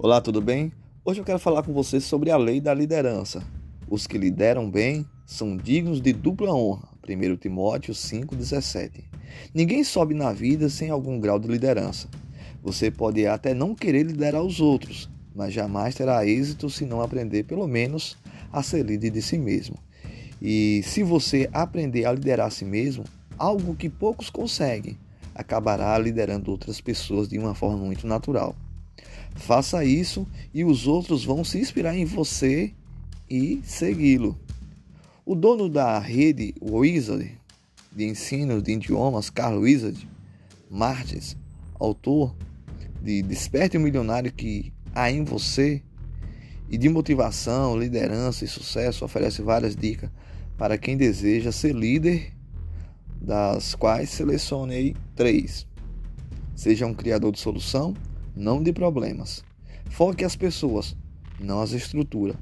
Olá, tudo bem? Hoje eu quero falar com você sobre a lei da liderança. Os que lideram bem são dignos de dupla honra. 1 Timóteo 5,17. Ninguém sobe na vida sem algum grau de liderança. Você pode até não querer liderar os outros, mas jamais terá êxito se não aprender, pelo menos, a ser líder de si mesmo. E se você aprender a liderar a si mesmo, algo que poucos conseguem, acabará liderando outras pessoas de uma forma muito natural. Faça isso e os outros vão se inspirar em você e segui-lo. O dono da rede Wizard de ensino de idiomas, Carlos Wizard Martins, autor de Desperte o Milionário que há em você e de motivação, liderança e sucesso, oferece várias dicas para quem deseja ser líder, das quais selecionei três. Seja um criador de solução, não de problemas. Foque as pessoas, não as estruturas.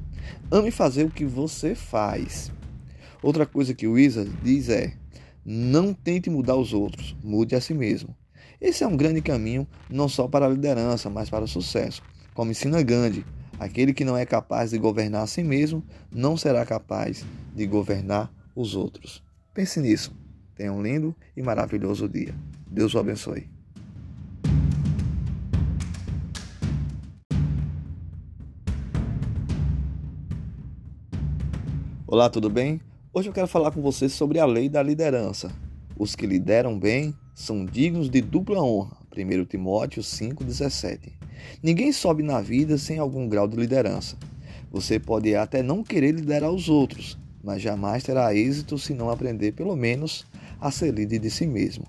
Ame fazer o que você faz. Outra coisa que o Isa diz é: não tente mudar os outros, mude a si mesmo. Esse é um grande caminho não só para a liderança, mas para o sucesso. Como ensina Gandhi, aquele que não é capaz de governar a si mesmo não será capaz de governar os outros. Pense nisso. Tenha um lindo e maravilhoso dia. Deus o abençoe. Olá, tudo bem? Hoje eu quero falar com você sobre a lei da liderança. Os que lideram bem são dignos de dupla honra. 1 Timóteo 5,17. Ninguém sobe na vida sem algum grau de liderança. Você pode até não querer liderar os outros, mas jamais terá êxito se não aprender, pelo menos, a ser líder de si mesmo.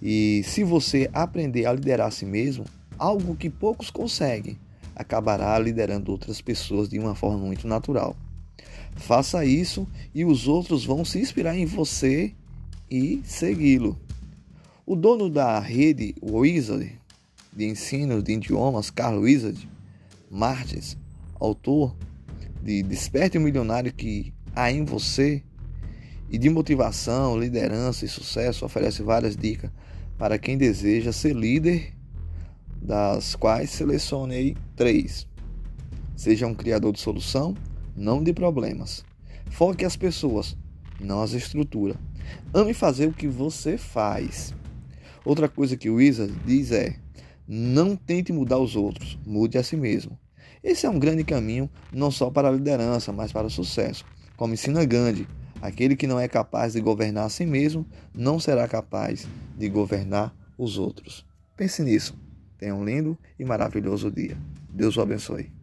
E se você aprender a liderar a si mesmo, algo que poucos conseguem, acabará liderando outras pessoas de uma forma muito natural. Faça isso e os outros vão se inspirar em você e segui-lo. O dono da rede Wizard de ensino de idiomas, Carlos Wizard Martins, autor de Desperte o Milionário que há em você e de motivação, liderança e sucesso, oferece várias dicas para quem deseja ser líder, das quais selecionei três. Seja um criador de solução, não de problemas. Foque as pessoas, não as estruturas. Ame fazer o que você faz. Outra coisa que o Isa diz é: não tente mudar os outros, mude a si mesmo. Esse é um grande caminho não só para a liderança, mas para o sucesso. Como ensina Gandhi, aquele que não é capaz de governar a si mesmo não será capaz de governar os outros. Pense nisso. Tenha um lindo e maravilhoso dia. Deus o abençoe.